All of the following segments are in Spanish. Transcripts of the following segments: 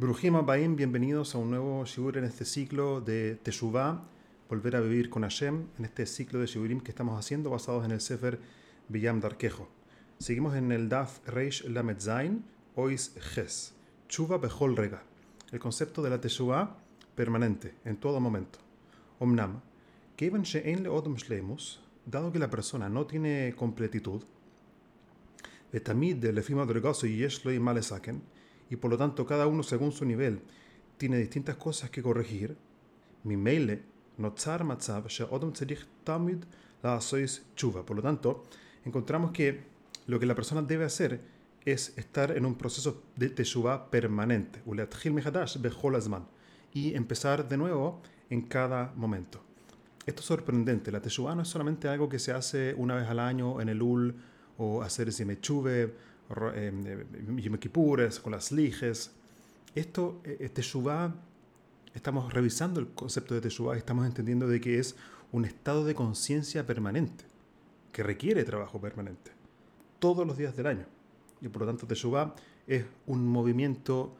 Brujim Abaim, bienvenidos a un nuevo Shiur en este ciclo de Teshuvah, volver a vivir con Hashem, en este ciclo de Shiurim que estamos haciendo basados en el Sefer Biyam Darkejo. Seguimos en el Daf Reish Lamed Zain, Ois Ches, Chuva Bechol Rega, el concepto de la Teshuvah permanente, en todo momento. Omnam, Kevan She'en Leodom Shlemus, dado que la persona no tiene completitud, Betamid Lefim Adregoso y Yeshlo y Malesaken, y por lo tanto cada uno según su nivel tiene distintas cosas que corregir, mi maile notzar matzav she'odom tzerich tamid la sois chuva. Por lo tanto, encontramos que lo que la persona debe hacer es estar en un proceso de teshuva permanente, y empezar de nuevo en cada momento. Esto es sorprendente. La teshuva no es solamente algo que se hace una vez al año en el ul o hacer ese mechuve eh, Yom Kippures, con las liges. Esto, eh, Teshuvah, estamos revisando el concepto de Teshuvah estamos entendiendo de que es un estado de conciencia permanente, que requiere trabajo permanente, todos los días del año. Y por lo tanto Teshuvah es un movimiento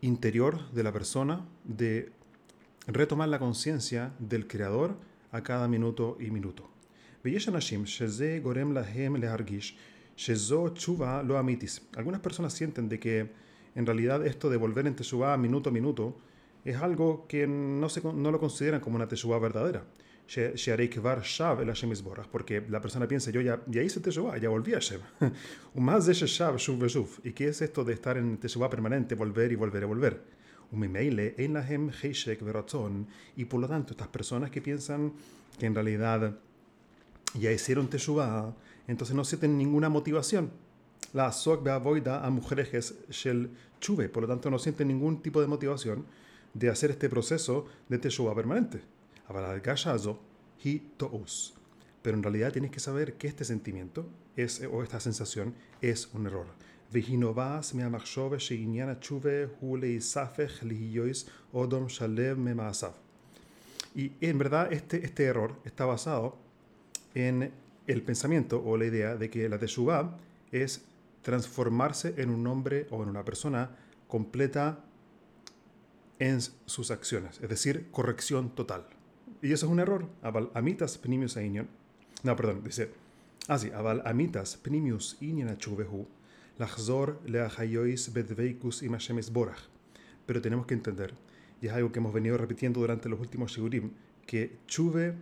interior de la persona de retomar la conciencia del Creador a cada minuto y minuto. Shezo Chuva lo amitis. Algunas personas sienten de que en realidad esto de volver en Teshuvah minuto a minuto es algo que no, se, no lo consideran como una Teshuvah verdadera. Porque la persona piensa, yo ya, ya hice Teshuvah, ya volví a Shem. más de Shav, Shuv. ¿Y qué es esto de estar en Teshuvah permanente, volver y volver y volver? Y por lo tanto, estas personas que piensan que en realidad ya hicieron Teshuvah, entonces no sienten ninguna motivación. La Sok Beavoida a mujeres Shel Chuve, por lo tanto no sienten ningún tipo de motivación de hacer este proceso de Teshuvah permanente. Pero en realidad tienes que saber que este sentimiento es, o esta sensación es un error. Y en verdad este, este error está basado en el pensamiento o la idea de que la Teshuvah es transformarse en un hombre o en una persona completa en sus acciones, es decir, corrección total. Y eso es un error. Aval amitas pnimius ainion. No, perdón, dice así, ah, aval amitas pnimius inion achuvehu, lachzor leachayois bedveikus imashemes borach. Pero tenemos que entender, y es algo que hemos venido repitiendo durante los últimos shigurim, que chuve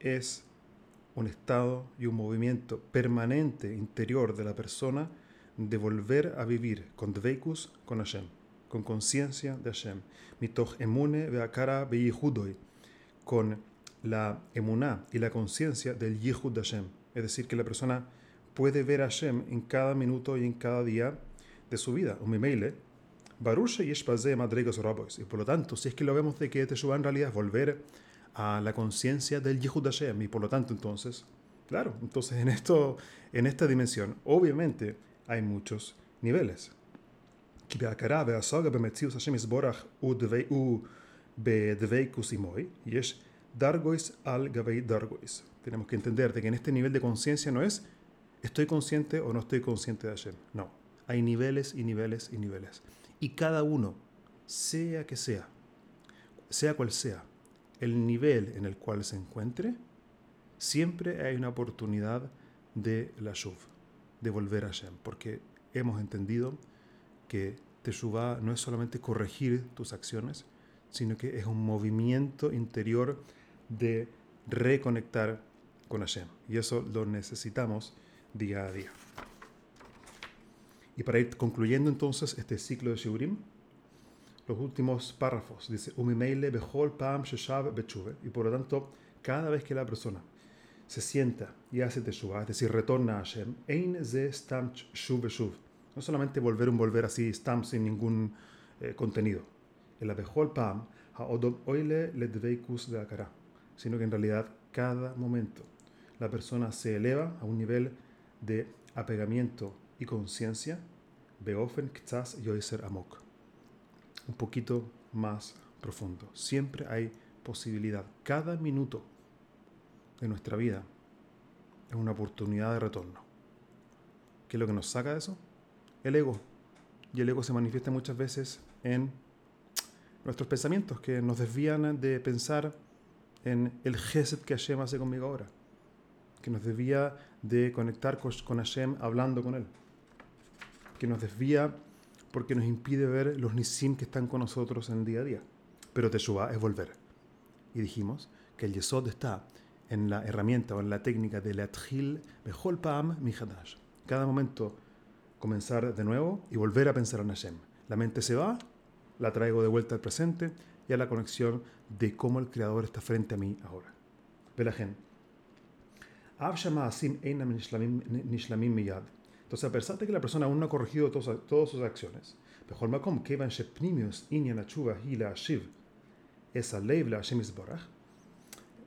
es un estado y un movimiento permanente interior de la persona de volver a vivir con Dveikus, con Hashem, con conciencia de Hashem. Mitoch emune beyihudoy, con la emuná y la conciencia del Yihud de Hashem. Es decir, que la persona puede ver a Hashem en cada minuto y en cada día de su vida. Un mimeile, Barusha y Y por lo tanto, si es que lo vemos de que Teshuvah en realidad es volver a la conciencia del Yehud Hashem y por lo tanto entonces, claro, entonces en, esto, en esta dimensión obviamente hay muchos niveles. Tenemos que entender de que en este nivel de conciencia no es estoy consciente o no estoy consciente de Hashem. No, hay niveles y niveles y niveles. Y cada uno, sea que sea, sea cual sea, el nivel en el cual se encuentre, siempre hay una oportunidad de la Shuv, de volver a Shem, porque hemos entendido que Teshuvah no es solamente corregir tus acciones, sino que es un movimiento interior de reconectar con Hashem. Y eso lo necesitamos día a día. Y para ir concluyendo entonces este ciclo de Shiurim, los últimos párrafos. Dice, behol pam Y por lo tanto, cada vez que la persona se sienta y hace teshuva, es decir, retorna a Hashem, ein ze stam shuv shuv. No solamente volver un volver así, stam sin ningún eh, contenido. El behol pam odom oile le dveikus de akara. Sino que en realidad, cada momento, la persona se eleva a un nivel de apegamiento y conciencia, beofen ktsas yoiser amok un poquito más profundo. Siempre hay posibilidad. Cada minuto de nuestra vida es una oportunidad de retorno. ¿Qué es lo que nos saca de eso? El ego. y el ego se manifiesta muchas veces en nuestros pensamientos que nos desvían de pensar en el gesed que Hashem hace conmigo ahora, que nos desvía de conectar con Hashem hablando con Él, que nos desvía porque nos impide ver los nisim que están con nosotros en el día a día. Pero Teshuvah es volver. Y dijimos que el Yesod está en la herramienta o en la técnica de Leatchil Bechol Pam Mihadash. Cada momento comenzar de nuevo y volver a pensar en Hashem. La mente se va, la traigo de vuelta al presente y a la conexión de cómo el Creador está frente a mí ahora. Velajen. Entonces, a pesar de que la persona aún no ha corregido todas, sus acciones,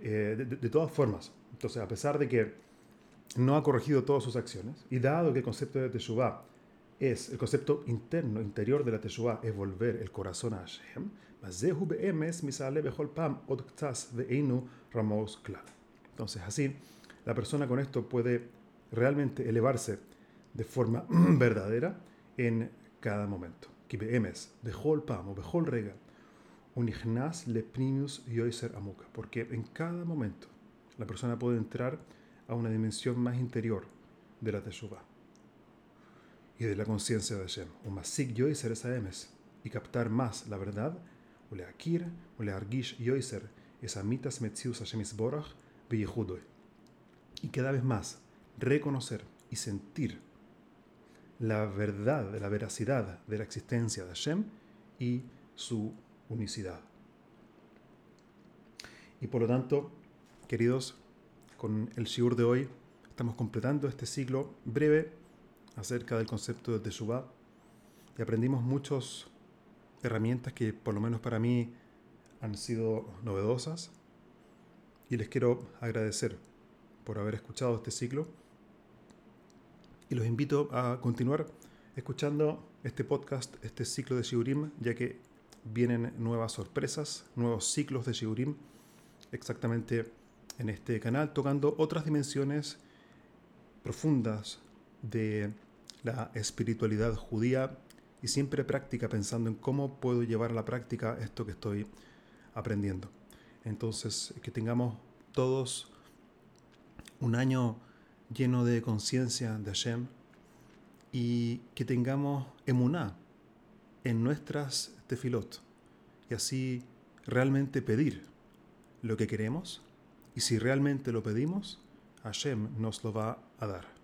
eh, de, de, todas formas, entonces a pesar de que no ha corregido todas sus acciones, y dado que el concepto de Teshuvah es, el concepto interno, interior de la Teshuvah es volver el corazón a Hashem, entonces así, la persona con esto puede realmente elevarse de forma verdadera en cada momento. Porque en cada momento la persona puede entrar a una dimensión más interior de la Teshuvah y de la conciencia de Hashem. Un masik yoiser esa emes y captar más la verdad, o le akir, o le argish yoiser esa mitas metzius Hashem isborach Y cada vez más reconocer y sentir la verdad, la veracidad de la existencia de Hashem y su unicidad. Y por lo tanto, queridos, con el shiur de hoy estamos completando este ciclo breve acerca del concepto de Teshuvah y aprendimos muchas herramientas que por lo menos para mí han sido novedosas y les quiero agradecer por haber escuchado este ciclo y los invito a continuar escuchando este podcast, este ciclo de Shiurim, ya que vienen nuevas sorpresas, nuevos ciclos de Shiurim, exactamente en este canal, tocando otras dimensiones profundas de la espiritualidad judía y siempre práctica, pensando en cómo puedo llevar a la práctica esto que estoy aprendiendo. Entonces, que tengamos todos un año lleno de conciencia de Hashem y que tengamos emuná en nuestras tefilot y así realmente pedir lo que queremos y si realmente lo pedimos, Hashem nos lo va a dar.